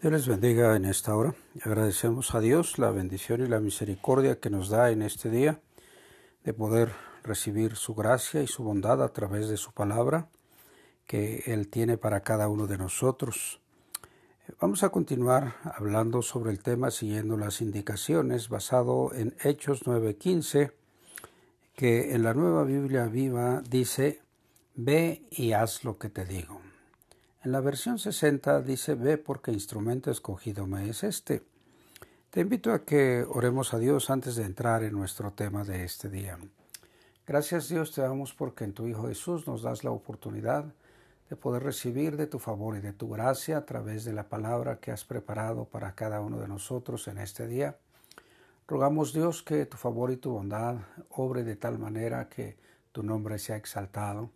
Dios les bendiga en esta hora. Agradecemos a Dios la bendición y la misericordia que nos da en este día de poder recibir su gracia y su bondad a través de su palabra que Él tiene para cada uno de nosotros. Vamos a continuar hablando sobre el tema siguiendo las indicaciones basado en Hechos 9:15 que en la nueva Biblia viva dice, ve y haz lo que te digo. En la versión 60 dice, ve porque instrumento escogido me es este. Te invito a que oremos a Dios antes de entrar en nuestro tema de este día. Gracias Dios te damos porque en tu Hijo Jesús nos das la oportunidad de poder recibir de tu favor y de tu gracia a través de la palabra que has preparado para cada uno de nosotros en este día. Rogamos Dios que tu favor y tu bondad obre de tal manera que tu nombre sea exaltado.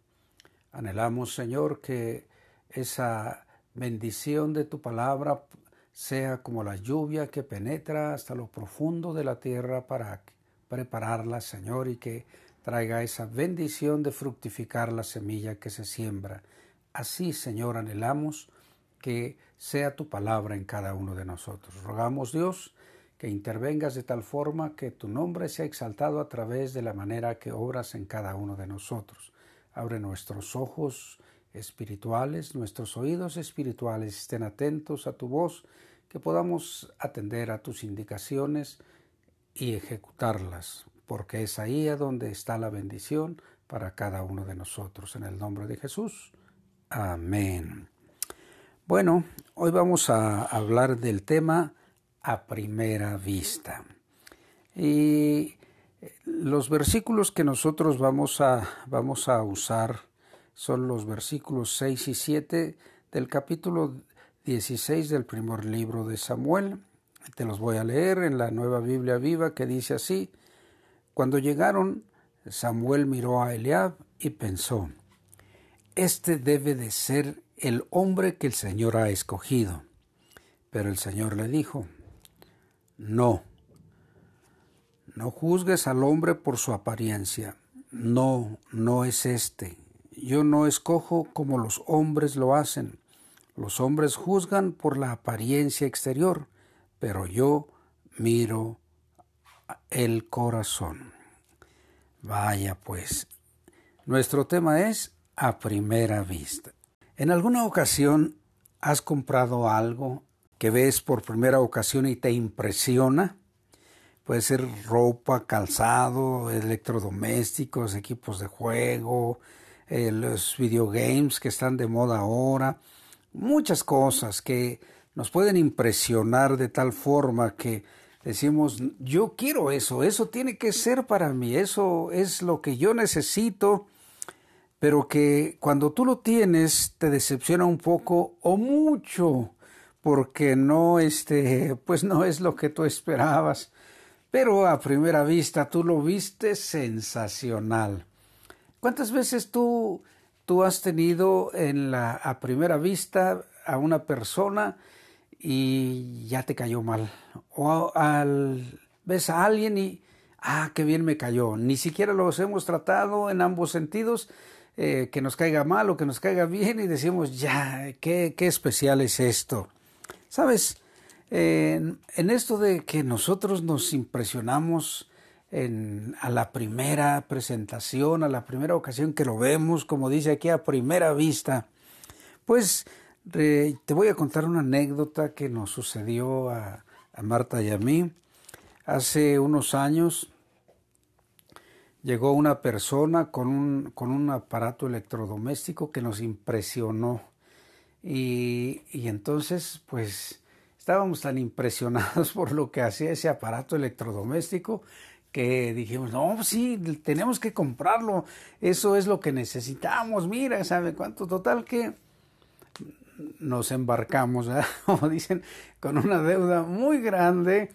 Anhelamos Señor que esa bendición de tu palabra sea como la lluvia que penetra hasta lo profundo de la tierra para prepararla, Señor, y que traiga esa bendición de fructificar la semilla que se siembra. Así, Señor, anhelamos que sea tu palabra en cada uno de nosotros. Rogamos, Dios, que intervengas de tal forma que tu nombre sea exaltado a través de la manera que obras en cada uno de nosotros. Abre nuestros ojos espirituales, nuestros oídos espirituales estén atentos a tu voz, que podamos atender a tus indicaciones y ejecutarlas, porque es ahí a donde está la bendición para cada uno de nosotros. En el nombre de Jesús. Amén. Bueno, hoy vamos a hablar del tema a primera vista. Y los versículos que nosotros vamos a, vamos a usar son los versículos 6 y 7 del capítulo 16 del primer libro de Samuel. Te los voy a leer en la nueva Biblia viva que dice así, cuando llegaron, Samuel miró a Eliab y pensó, este debe de ser el hombre que el Señor ha escogido. Pero el Señor le dijo, no, no juzgues al hombre por su apariencia, no, no es este, yo no escojo como los hombres lo hacen. Los hombres juzgan por la apariencia exterior, pero yo miro el corazón. Vaya pues, nuestro tema es a primera vista. ¿En alguna ocasión has comprado algo que ves por primera ocasión y te impresiona? Puede ser ropa, calzado, electrodomésticos, equipos de juego, eh, los videogames que están de moda ahora, muchas cosas que nos pueden impresionar de tal forma que decimos, yo quiero eso, eso tiene que ser para mí, eso es lo que yo necesito, pero que cuando tú lo tienes te decepciona un poco o mucho, porque no, este, pues no es lo que tú esperabas, pero a primera vista tú lo viste sensacional. ¿Cuántas veces tú, tú has tenido en la, a primera vista a una persona y ya te cayó mal? O al, ves a alguien y, ah, qué bien me cayó. Ni siquiera los hemos tratado en ambos sentidos, eh, que nos caiga mal o que nos caiga bien y decimos, ya, qué, qué especial es esto. ¿Sabes? en esto de que nosotros nos impresionamos a la primera presentación, a la primera ocasión que lo vemos, como dice aquí, a primera vista. Pues te voy a contar una anécdota que nos sucedió a, Marta y a mí. Hace unos años llegó una persona con un, con un aparato electrodoméstico que nos impresionó. Y, y, entonces, pues, estábamos tan impresionados por lo que hacía ese aparato electrodoméstico que dijimos, no, sí, tenemos que comprarlo, eso es lo que necesitamos, mira, ¿sabe cuánto? Total que nos embarcamos, como dicen, con una deuda muy grande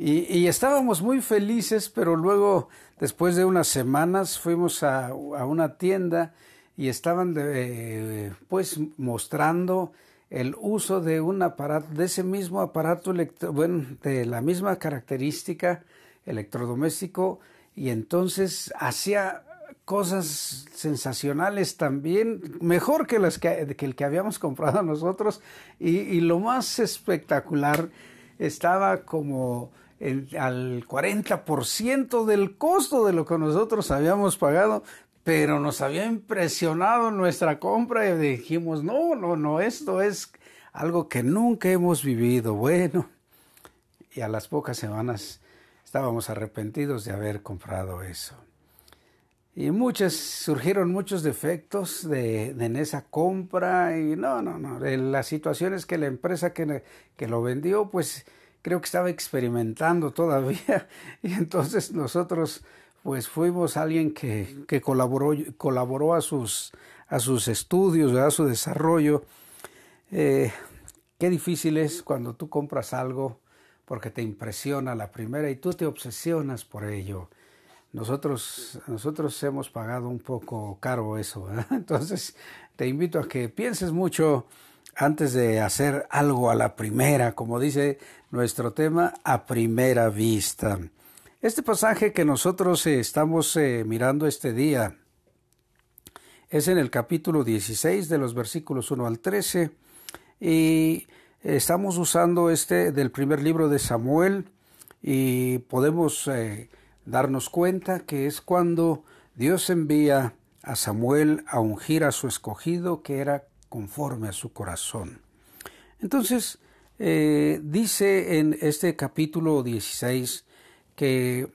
y, estábamos muy felices, pero luego, después de unas semanas, fuimos a, una tienda y estaban, de, pues, mostrando el uso de un aparato, de ese mismo aparato, bueno, de la misma característica, electrodoméstico y entonces hacía cosas sensacionales también, mejor que, las que, el que habíamos comprado nosotros. Y, lo más espectacular estaba como al 40% del costo de lo que nosotros habíamos pagado, pero nos había impresionado nuestra compra y dijimos, no, no, no, esto es algo que nunca hemos vivido. Bueno, y a las pocas semanas estábamos arrepentidos de haber comprado eso. Y muchos, surgieron muchos defectos de, en esa compra y no, no, no. La situación es que la empresa que, que lo vendió, pues creo que estaba experimentando todavía y entonces nosotros pues fuimos alguien que, que colaboró, colaboró a sus, a sus estudios, a su desarrollo. Eh, qué difícil es cuando tú compras algo porque te impresiona la primera y tú te obsesionas por ello nosotros, nosotros hemos pagado un poco caro eso. Entonces, te invito a que pienses mucho antes de hacer algo a la primera, como dice nuestro tema, a primera vista. Este pasaje que nosotros eh, estamos eh, mirando este día es en el capítulo 16 de los versículos 1 al 13 y estamos usando este del primer libro de Samuel y podemos eh, darnos cuenta que es cuando Dios envía a Samuel a ungir a su escogido que era conforme a su corazón. Entonces, eh, dice en este capítulo 16 que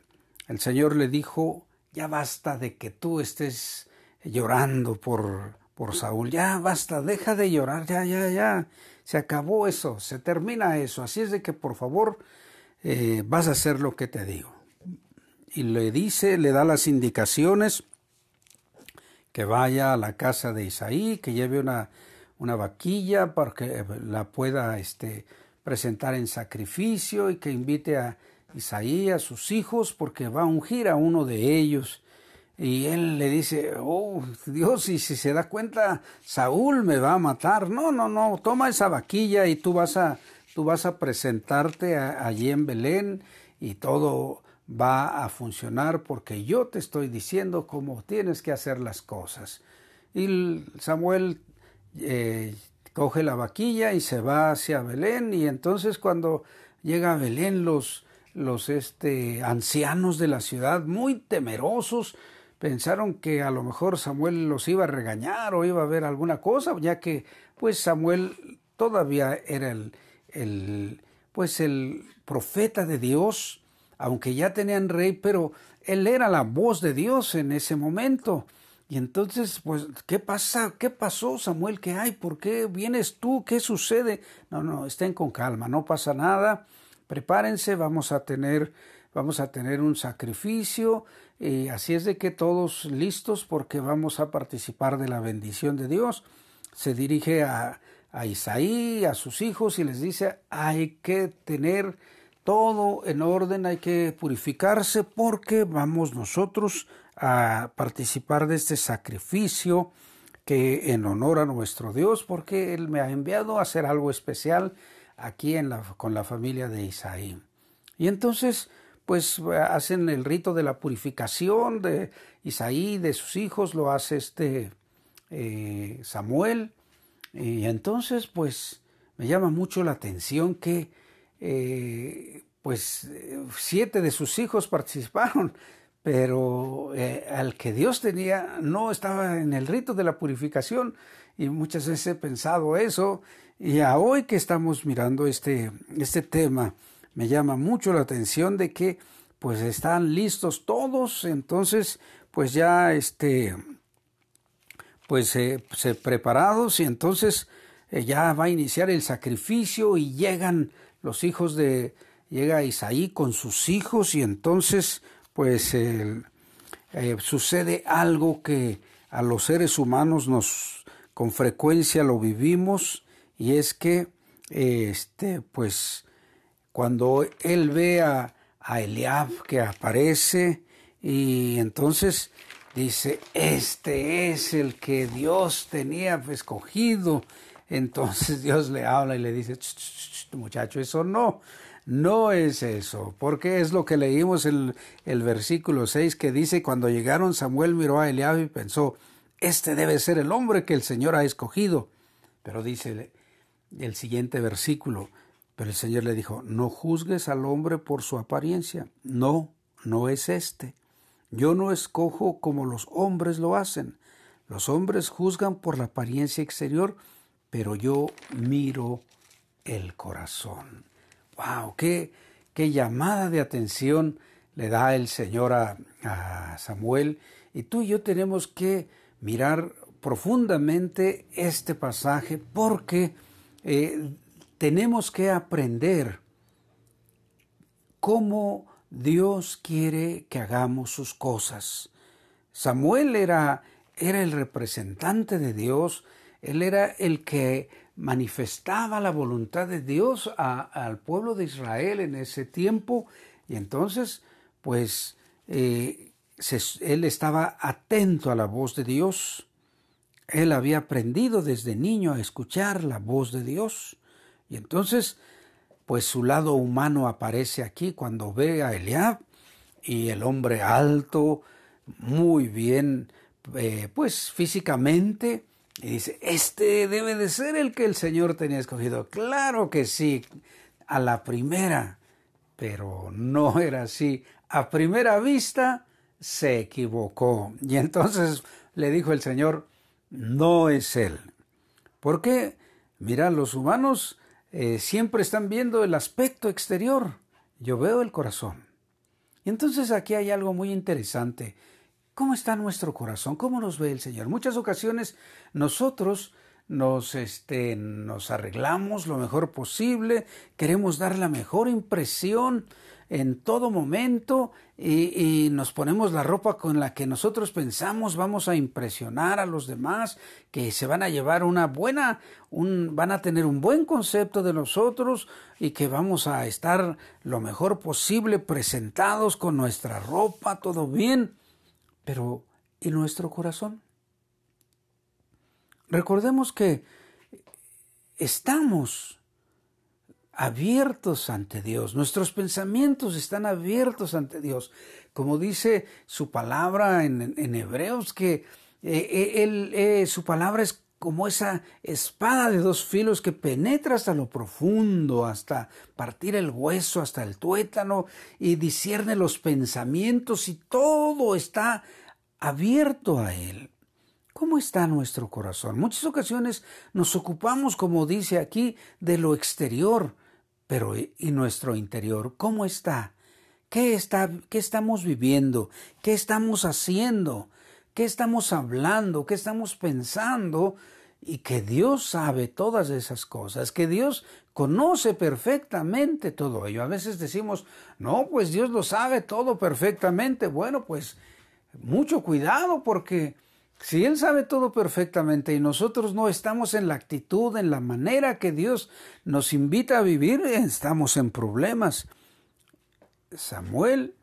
el Señor le dijo, ya basta de que tú estés llorando por, por Saúl, ya basta, deja de llorar, ya, ya, ya, se acabó eso, se termina eso, así es de que por favor eh, vas a hacer lo que te digo y le dice, le da las indicaciones que vaya a la casa de Isaí, que lleve una, una vaquilla para que la pueda este, presentar en sacrificio y que invite a Isaí, a sus hijos, porque va a ungir a uno de ellos. Y él le dice, oh Dios, y si se da cuenta, Saúl me va a matar. No, no, no, toma esa vaquilla y tú vas a, tú vas a presentarte allí en Belén y todo va a funcionar porque yo te estoy diciendo cómo tienes que hacer las cosas. Y Samuel eh, coge la vaquilla y se va hacia Belén y entonces cuando llega a Belén los, los este, ancianos de la ciudad muy temerosos pensaron que a lo mejor Samuel los iba a regañar o iba a ver alguna cosa ya que pues Samuel todavía era el, el pues el profeta de Dios aunque ya tenían rey, pero él era la voz de Dios en ese momento. Y entonces, pues, ¿qué pasa? ¿Qué pasó, Samuel? ¿Qué hay? ¿Por qué vienes tú? ¿Qué sucede? No, no, estén con calma, no pasa nada. Prepárense, vamos a tener, vamos a tener un sacrificio. Y así es de que todos listos porque vamos a participar de la bendición de Dios. Se dirige a, a Isaí, a sus hijos y les dice, hay que tener todo en orden, hay que purificarse porque vamos nosotros a participar de este sacrificio que en honor a nuestro Dios, porque Él me ha enviado a hacer algo especial aquí en la, con la familia de Isaí. Y entonces, pues hacen el rito de la purificación de Isaí, de sus hijos, lo hace este eh, Samuel. Y entonces, pues me llama mucho la atención que eh, pues siete de sus hijos participaron, pero eh, al que Dios tenía no estaba en el rito de la purificación y muchas veces he pensado eso y a hoy que estamos mirando este, este tema me llama mucho la atención de que pues están listos todos, entonces pues ya este pues eh, se preparados. Y entonces ya va a iniciar el sacrificio y llegan los hijos de, llega Isaí con sus hijos. Y entonces pues eh, sucede algo que a los seres humanos nos con frecuencia lo vivimos. Y es que este pues cuando él ve a, Eliab que aparece y entonces dice este es el que Dios tenía escogido Entonces Dios le habla y le dice, muchacho, eso no, no es eso, porque es lo que leímos en el, versículo 6 que dice, cuando llegaron Samuel miró a Eliab y pensó, este debe ser el hombre que el Señor ha escogido. Pero dice el siguiente versículo, pero el Señor le dijo, no juzgues al hombre por su apariencia, no, no es este. Yo no escojo como los hombres lo hacen. Los hombres juzgan por la apariencia exterior, pero yo miro el corazón. ¡Wow! ¡Qué, qué llamada de atención le da el Señor a, Samuel! Y tú y yo tenemos que mirar profundamente este pasaje porque eh, tenemos que aprender cómo Dios quiere que hagamos sus cosas. Samuel era, era el representante de Dios, él era el que manifestaba la voluntad de Dios al pueblo de Israel en ese tiempo y entonces pues eh, él estaba atento a la voz de Dios. Él había aprendido desde niño a escuchar la voz de Dios y entonces pues su lado humano aparece aquí cuando ve a Eliab y el hombre alto, muy bien, eh, pues físicamente, y dice, este debe de ser el que el Señor tenía escogido. Claro que sí, a la primera, pero no era así. A primera vista se equivocó. Y entonces le dijo el Señor, no es él. ¿Por qué? Mira, los humanos eh, siempre están viendo el aspecto exterior. Yo veo el corazón. Y entonces aquí hay algo muy interesante. ¿Cómo está nuestro corazón? ¿Cómo nos ve el Señor? Muchas ocasiones nosotros nos, este, nos arreglamos lo mejor posible, queremos dar la mejor impresión en todo momento y, nos ponemos la ropa con la que nosotros pensamos vamos a impresionar a los demás, que se van a llevar una buena, un, van a tener un buen concepto de nosotros y que vamos a estar lo mejor posible presentados con nuestra ropa, todo bien, pero ¿y nuestro corazón? Recordemos que estamos abiertos ante Dios, nuestros pensamientos están abiertos ante Dios, como dice su palabra en, Hebreos, que eh, eh, eh, su palabra es como esa espada de dos filos que penetra hasta lo profundo, hasta partir el hueso, hasta el tuétano, y discierne los pensamientos y todo está abierto a él. ¿Cómo está nuestro corazón? Muchas ocasiones nos ocupamos, como dice aquí, de lo exterior, pero ¿y nuestro interior cómo está? ¿Qué, está? ¿Qué estamos viviendo? ¿Qué estamos haciendo? ¿Qué estamos hablando? ¿Qué estamos pensando? Y que Dios sabe todas esas cosas, que Dios conoce perfectamente todo ello. A veces decimos, no, pues Dios lo sabe todo perfectamente. Bueno, pues mucho cuidado porque si Él sabe todo perfectamente y nosotros no estamos en la actitud, en la manera que Dios nos invita a vivir, estamos en problemas. Samuel,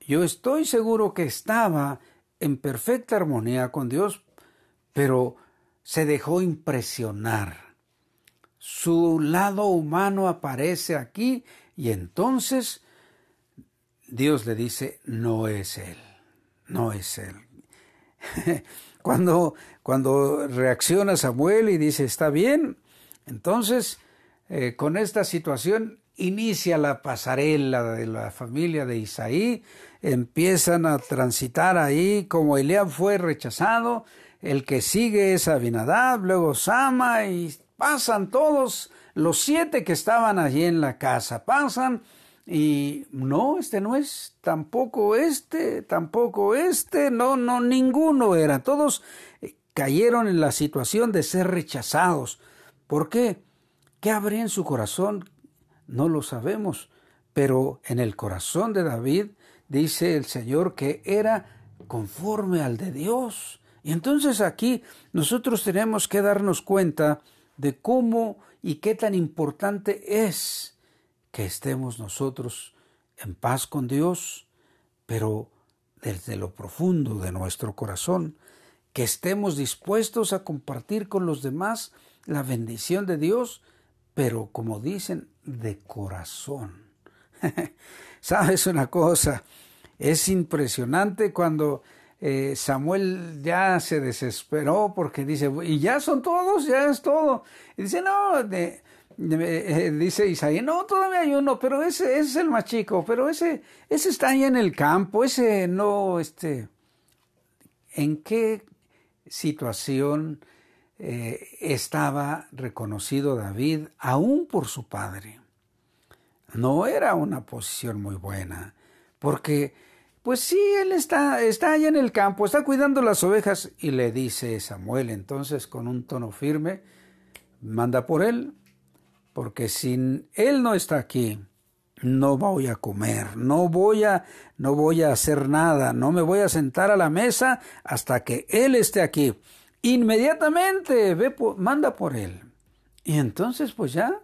yo estoy seguro que estaba en perfecta armonía con Dios, pero se dejó impresionar. Su lado humano aparece aquí y entonces Dios le dice, no es Él, no es Él. Cuando, cuando reacciona Samuel y dice, está bien, entonces eh, con esta situación inicia la pasarela de la familia de Isaí, empiezan a transitar ahí, como Eliab fue rechazado, el que sigue es Abinadab, luego Sama, y pasan todos los siete que estaban allí en la casa, pasan y no, este no es, tampoco este, tampoco este, no, no, ninguno era. Todos eh, cayeron en la situación de ser rechazados. ¿Por qué? ¿Qué habría en su corazón? No lo sabemos, pero en el corazón de David dice el Señor que era conforme al de Dios. Y entonces aquí nosotros tenemos que darnos cuenta de cómo y qué tan importante es que estemos nosotros en paz con Dios, pero desde lo profundo de nuestro corazón, que estemos dispuestos a compartir con los demás la bendición de Dios, pero como dicen, de corazón. ¿Sabes una cosa? Es impresionante cuando eh, Samuel ya se desesperó porque dice, y ya son todos, ya es todo. Y dice, no, eh, dice Isaías, no, todavía hay uno, pero ese, es el más chico, pero ese, ese está ahí en el campo, ese no, este, ¿en qué situación eh, estaba reconocido David aún por su padre? No era una posición muy buena, porque, pues sí, él está, está allá en el campo, está cuidando las ovejas, y le dice Samuel entonces con un tono firme, manda por él, porque si Él no está aquí, no voy a comer, no voy a, no voy a hacer nada, no me voy a sentar a la mesa hasta que Él esté aquí. Inmediatamente ve, manda por Él. Y entonces, pues ya,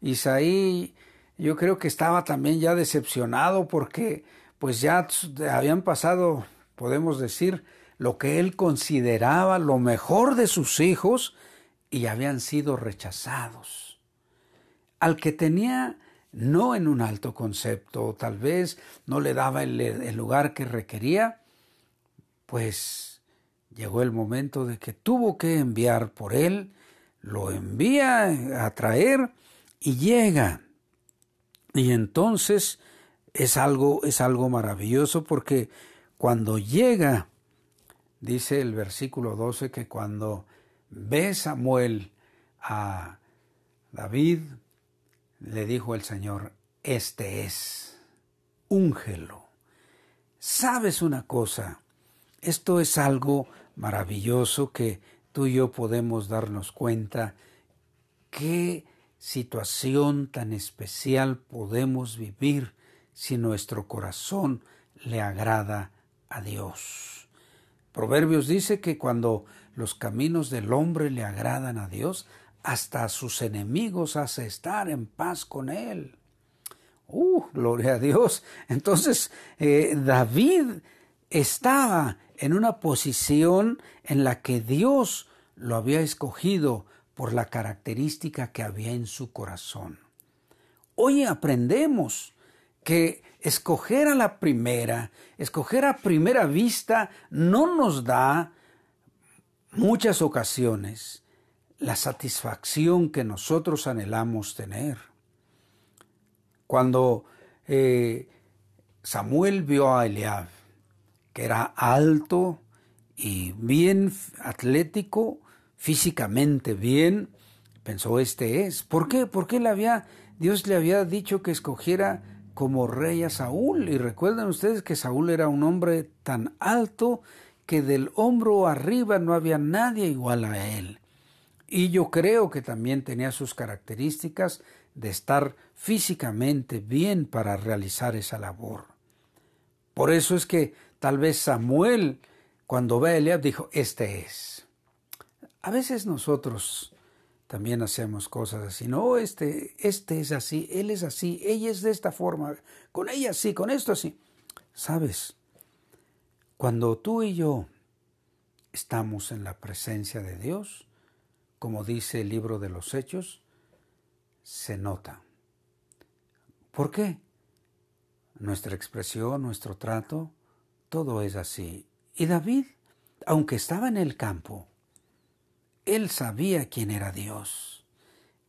Isaí, yo creo que estaba también ya decepcionado porque, pues ya habían pasado, podemos decir, lo que él consideraba lo mejor de sus hijos y habían sido rechazados al que tenía no en un alto concepto, tal vez no le daba el, lugar que requería, pues llegó el momento de que tuvo que enviar por él, lo envía a traer y llega. Y entonces es algo, es algo maravilloso porque cuando llega, dice el versículo 12, que cuando ve Samuel a David, le dijo el Señor, este es, úngelo. ¿Sabes una cosa? Esto es algo maravilloso que tú y yo podemos darnos cuenta qué situación tan especial podemos vivir si nuestro corazón le agrada a Dios. Proverbios dice que cuando los caminos del hombre le agradan a Dios, hasta a sus enemigos hace estar en paz con él. ¡Uh, gloria a Dios! Entonces, eh, David estaba en una posición en la que Dios lo había escogido por la característica que había en su corazón. Hoy aprendemos que escoger a la primera, escoger a primera vista, no nos da muchas ocasiones la satisfacción que nosotros anhelamos tener. Cuando eh, Samuel vio a Eliab, que era alto y bien atlético, físicamente bien, pensó este es. ¿Por qué? Porque él había, Dios le había dicho que escogiera como rey a Saúl. Y recuerden ustedes que Saúl era un hombre tan alto que del hombro arriba no había nadie igual a él. Y yo creo que también tenía sus características de estar físicamente bien para realizar esa labor. Por eso es que tal vez Samuel, cuando ve a Eliab, dijo, este es. A veces nosotros también hacemos cosas así, no, este, este es así, él es así, ella es de esta forma, con ella sí, con esto así. ¿Sabes? Cuando tú y yo estamos en la presencia de Dios, como dice el libro de los Hechos, se nota. ¿Por qué? Nuestra expresión, nuestro trato, todo es así. Y David, aunque estaba en el campo, él sabía quién era Dios.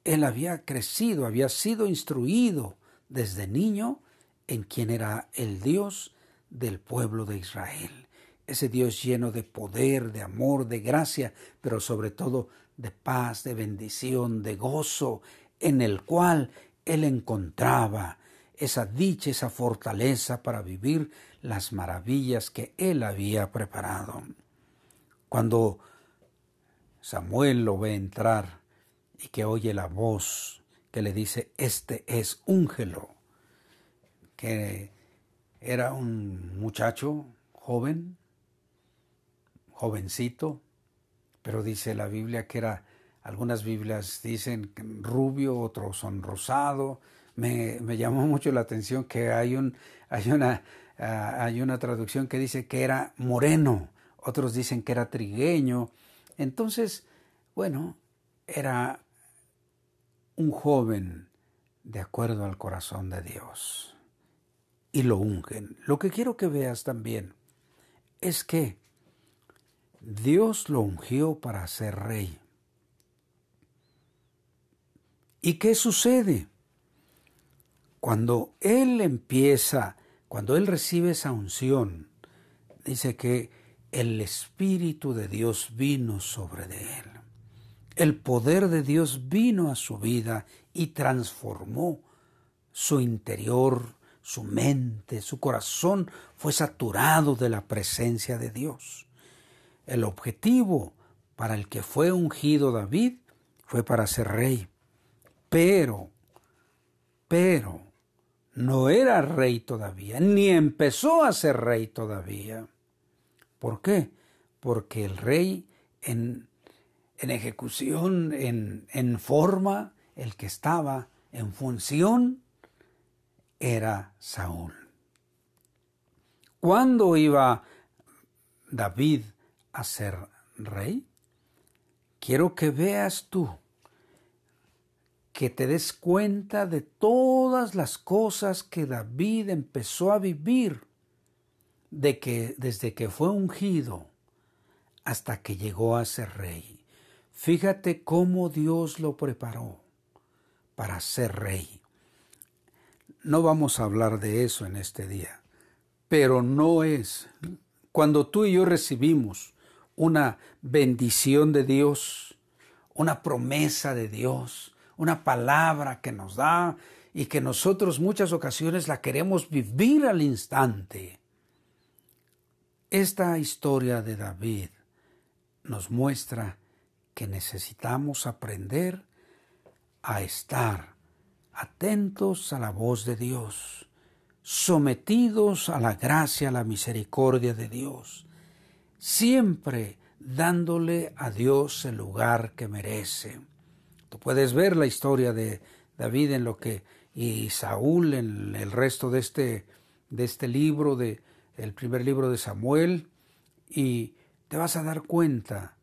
Él había crecido, había sido instruido desde niño en quién era el Dios del pueblo de Israel. Ese Dios lleno de poder, de amor, de gracia, pero sobre todo de paz, de bendición, de gozo, en el cual él encontraba esa dicha, esa fortaleza para vivir las maravillas que él había preparado. Cuando Samuel lo ve entrar y que oye la voz que le dice, este es úngelo, que era un muchacho joven, jovencito, pero dice la Biblia que era, algunas Biblias dicen rubio, otros son rosado. Me, llamó mucho la atención que hay, un, hay, una, ah, hay una traducción que dice que era moreno, otros dicen que era trigueño. Entonces, bueno, era un joven de acuerdo al corazón de Dios y lo ungen. Lo que quiero que veas también es que Dios lo ungió para ser rey. ¿Y qué sucede? Cuando Él empieza, cuando Él recibe esa unción, dice que el Espíritu de Dios vino sobre de Él. El poder de Dios vino a su vida y transformó su interior, su mente, su corazón fue saturado de la presencia de Dios. El objetivo para el que fue ungido David fue para ser rey. Pero, pero, no era rey todavía, ni empezó a ser rey todavía. ¿Por qué? Porque el rey en, en ejecución, en, en forma, el que estaba en función, era Saúl. ¿Cuándo iba David a ser rey? Quiero que veas tú, que te des cuenta de todas las cosas que David empezó a vivir de que desde que fue ungido hasta que llegó a ser rey. Fíjate cómo Dios lo preparó para ser rey. No vamos a hablar de eso en este día, pero no es cuando tú y yo recibimos una bendición de Dios, una promesa de Dios, una palabra que nos da y que nosotros muchas ocasiones la queremos vivir al instante. Esta historia de David nos muestra que necesitamos aprender a estar atentos a la voz de Dios, sometidos a la gracia, a la misericordia de Dios, siempre dándole a Dios el lugar que merece. Tú puedes ver la historia de David en lo que y Saúl en el resto de este de este libro de el primer libro de Samuel y te vas a dar cuenta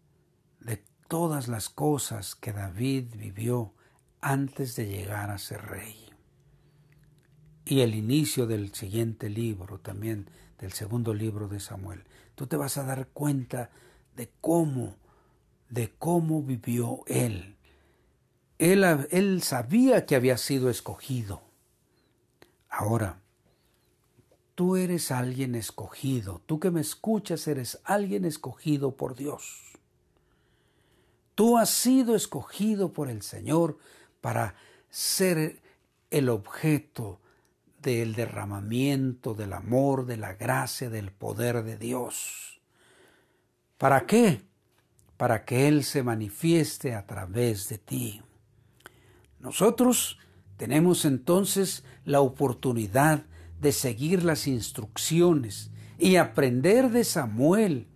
de todas las cosas que David vivió antes de llegar a ser rey. Y el inicio del siguiente libro también del segundo libro de Samuel, tú te vas a dar cuenta de cómo, de cómo vivió él. Él, él sabía que había sido escogido. Ahora, tú eres alguien escogido, tú que me escuchas eres alguien escogido por Dios. Tú has sido escogido por el Señor para ser el objeto del derramamiento del amor, de la gracia, del poder de Dios. ¿Para qué? Para que Él se manifieste a través de ti. Nosotros tenemos entonces la oportunidad de seguir las instrucciones y aprender de Samuel,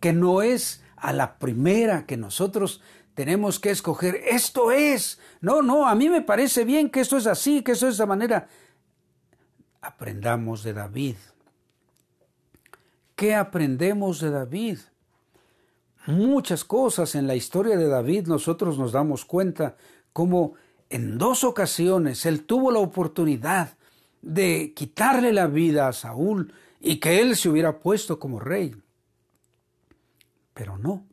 que no es a la primera que nosotros tenemos que escoger, esto es, no, no, a mí me parece bien que esto es así, que eso es de esa manera aprendamos de David. ¿Qué aprendemos de David? Muchas cosas en la historia de David nosotros nos damos cuenta como en dos ocasiones él tuvo la oportunidad de quitarle la vida a Saúl y que él se hubiera puesto como rey. Pero no.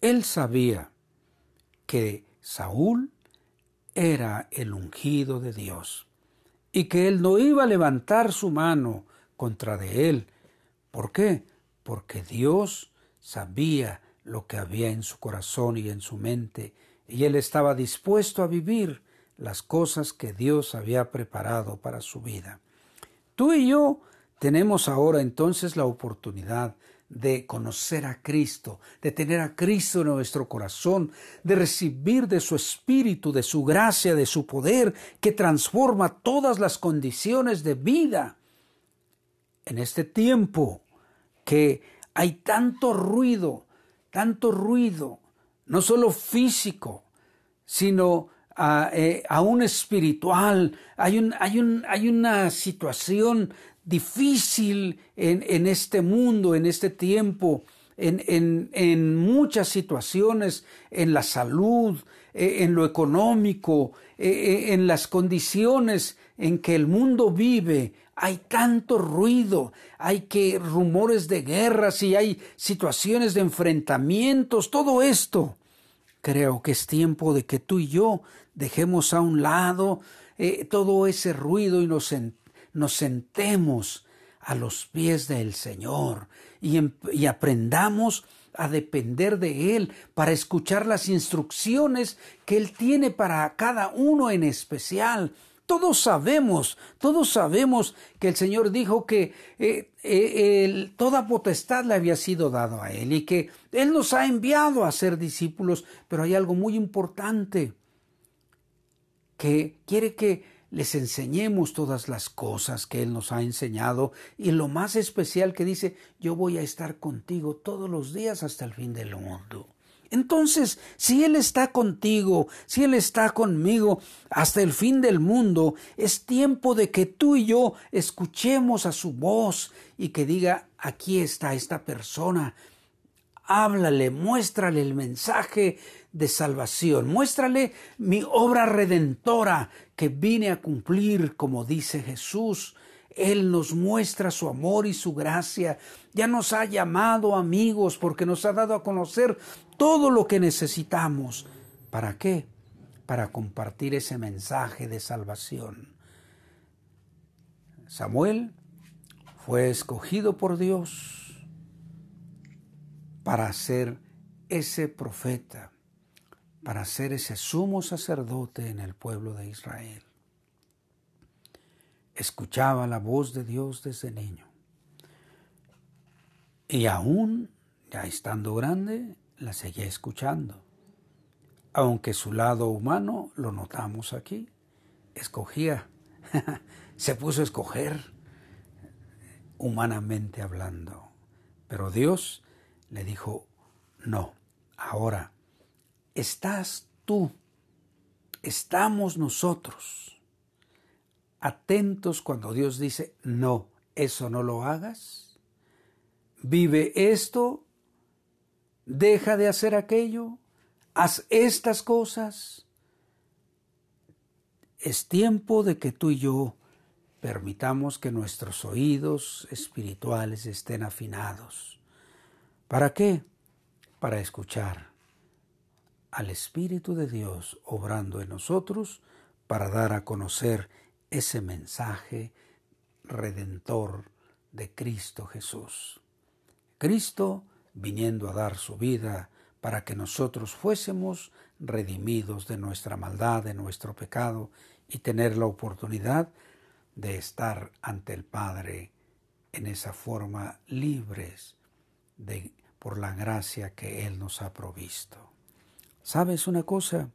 Él sabía que Saúl era el ungido de Dios y que él no iba a levantar su mano contra de él. ¿Por qué? Porque Dios sabía lo que había en su corazón y en su mente, y él estaba dispuesto a vivir las cosas que Dios había preparado para su vida. Tú y yo tenemos ahora entonces la oportunidad de conocer a Cristo, de tener a Cristo en nuestro corazón, de recibir de su Espíritu, de su gracia, de su poder, que transforma todas las condiciones de vida. En este tiempo que hay tanto ruido, tanto ruido, no solo físico, sino eh, aún espiritual, hay, un, hay, un, hay una situación difícil en, en este mundo, en este tiempo, en, en, en, muchas situaciones, en la salud, eh, en lo económico, eh, en las condiciones en que el mundo vive, hay tanto ruido, hay que rumores de guerras y hay situaciones de enfrentamientos, todo esto. Creo que es tiempo de que tú y yo dejemos a un lado todo ese ruido y nos, nos sentemos a los pies del Señor em, y aprendamos a depender de Él para escuchar las instrucciones que Él tiene para cada uno en especial. Todos sabemos, todos sabemos que el Señor dijo que eh, eh, toda potestad le había sido dado a Él y que Él nos ha enviado a ser discípulos, pero hay algo muy importante que quiere que les enseñemos todas las cosas que Él nos ha enseñado y lo más especial que dice, yo voy a estar contigo todos los días hasta el fin del mundo. Entonces, si Él está contigo, si Él está conmigo hasta el fin del mundo, es tiempo de que tú y yo escuchemos a su voz y que diga, aquí está esta persona, háblale, muéstrale el mensaje de salvación, muéstrale mi obra redentora que vine a cumplir, como dice Jesús. Él nos muestra su amor y su gracia. Ya nos ha llamado amigos porque nos ha dado a conocer todo lo que necesitamos. ¿Para qué? Para compartir ese mensaje de salvación. Samuel fue escogido por Dios para ser ese profeta, para ser ese sumo sacerdote en el pueblo de Israel. Escuchaba la voz de Dios desde niño. Y aún, ya estando grande, la seguía escuchando. Aunque su lado humano, lo notamos aquí, escogía, se puso a escoger humanamente hablando. Pero Dios le dijo, no, ahora estás tú, estamos nosotros atentos cuando Dios dice, no, eso no lo hagas, vive esto, deja de hacer aquello, haz estas cosas. Es tiempo de que tú y yo permitamos que nuestros oídos espirituales estén afinados ¿Para qué? Para escuchar al Espíritu de Dios obrando en nosotros para dar a conocer ese mensaje redentor de Cristo Jesús. Cristo viniendo a dar su vida para que nosotros fuésemos redimidos de nuestra maldad, de nuestro pecado, y tener la oportunidad de estar ante el Padre en esa forma libres de, por la gracia que Él nos ha provisto. ¿Sabes una cosa?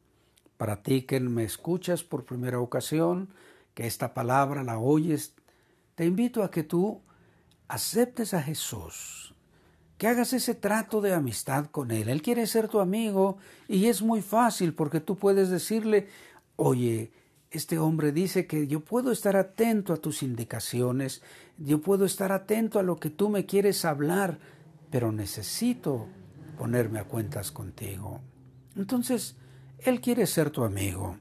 Para ti que me escuchas por primera ocasión, que esta palabra la oyes, te invito a que tú aceptes a Jesús, que hagas ese trato de amistad con Él. Él quiere ser tu amigo y es muy fácil porque tú puedes decirle, oye, este hombre dice que yo puedo estar atento a tus indicaciones, yo puedo estar atento a lo que tú me quieres hablar, pero necesito ponerme a cuentas contigo. Entonces, Él quiere ser tu amigo.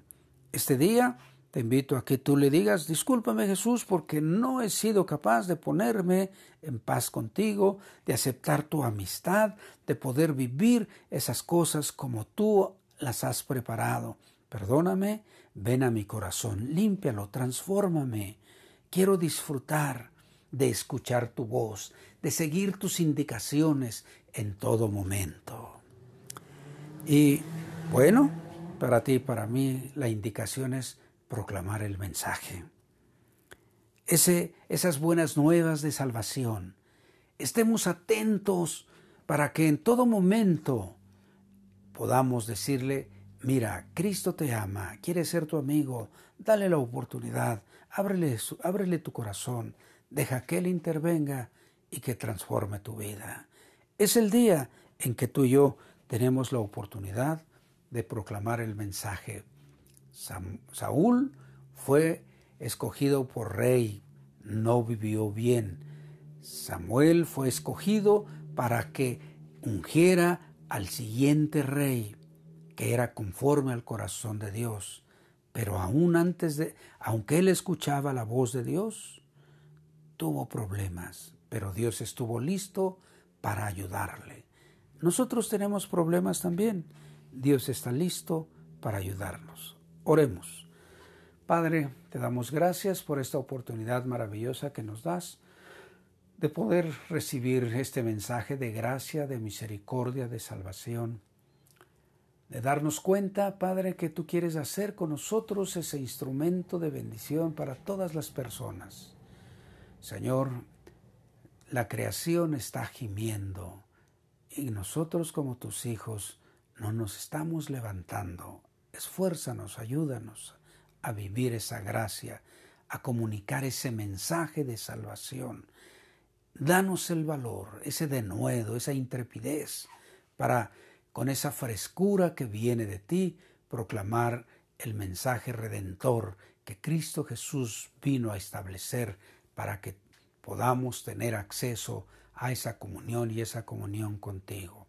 Este día te invito a que tú le digas, discúlpame Jesús porque no he sido capaz de ponerme en paz contigo, de aceptar tu amistad, de poder vivir esas cosas como tú las has preparado. Perdóname, ven a mi corazón, límpialo, transfórmame. Quiero disfrutar de escuchar tu voz, de seguir tus indicaciones en todo momento. Y bueno, para ti y para mí la indicación es proclamar el mensaje. Ese, esas buenas nuevas de salvación. Estemos atentos para que en todo momento podamos decirle, mira, Cristo te ama, quiere ser tu amigo, dale la oportunidad, ábrele, ábrele tu corazón, deja que Él intervenga y que transforme tu vida. Es el día en que tú y yo tenemos la oportunidad de proclamar el mensaje. Saúl fue escogido por rey, no vivió bien. Samuel fue escogido para que ungiera al siguiente rey que era conforme al corazón de Dios. Pero aún antes de, aunque él escuchaba la voz de Dios, tuvo problemas, pero Dios estuvo listo para ayudarle. Nosotros tenemos problemas también. Dios está listo para ayudarnos. Oremos. Padre, te damos gracias por esta oportunidad maravillosa que nos das de poder recibir este mensaje de gracia, de misericordia, de salvación, de darnos cuenta, Padre, que tú quieres hacer con nosotros ese instrumento de bendición para todas las personas. Señor, la creación está gimiendo y nosotros como tus hijos no nos estamos levantando. Esfuérzanos, ayúdanos a vivir esa gracia, a comunicar ese mensaje de salvación Danos el valor, ese denuedo, esa intrepidez, para, con esa frescura que viene de ti, proclamar el mensaje redentor que Cristo Jesús vino a establecer para que podamos tener acceso a esa comunión y esa comunión contigo.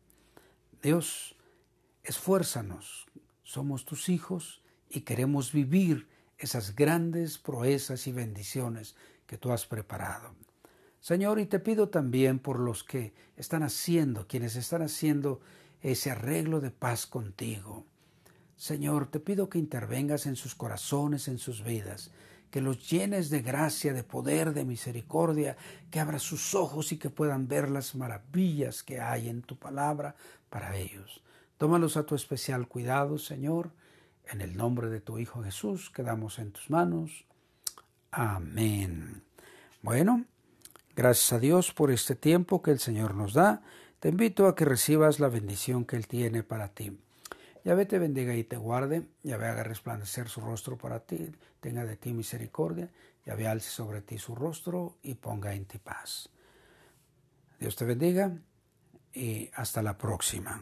Dios, esfuérzanos, somos tus hijos y queremos vivir esas grandes proezas y bendiciones que tú has preparado. Señor, y te pido también por los que están haciendo, quienes están haciendo ese arreglo de paz contigo. Señor, te pido que intervengas en sus corazones, en sus vidas, que los llenes de gracia, de poder, de misericordia, que abras sus ojos y que puedan ver las maravillas que hay en tu palabra para ellos. Tómalos a tu especial cuidado, Señor, en el nombre de tu Hijo Jesús, quedamos en tus manos. Amén. Bueno, Gracias a Dios por este tiempo que el Señor nos da. Te invito a que recibas la bendición que Él tiene para ti. Yahvé te bendiga y te guarde. Yahvé haga resplandecer su rostro para ti. Tenga de ti misericordia. Yahvé alce sobre ti su rostro y ponga en ti paz. Dios te bendiga y hasta la próxima.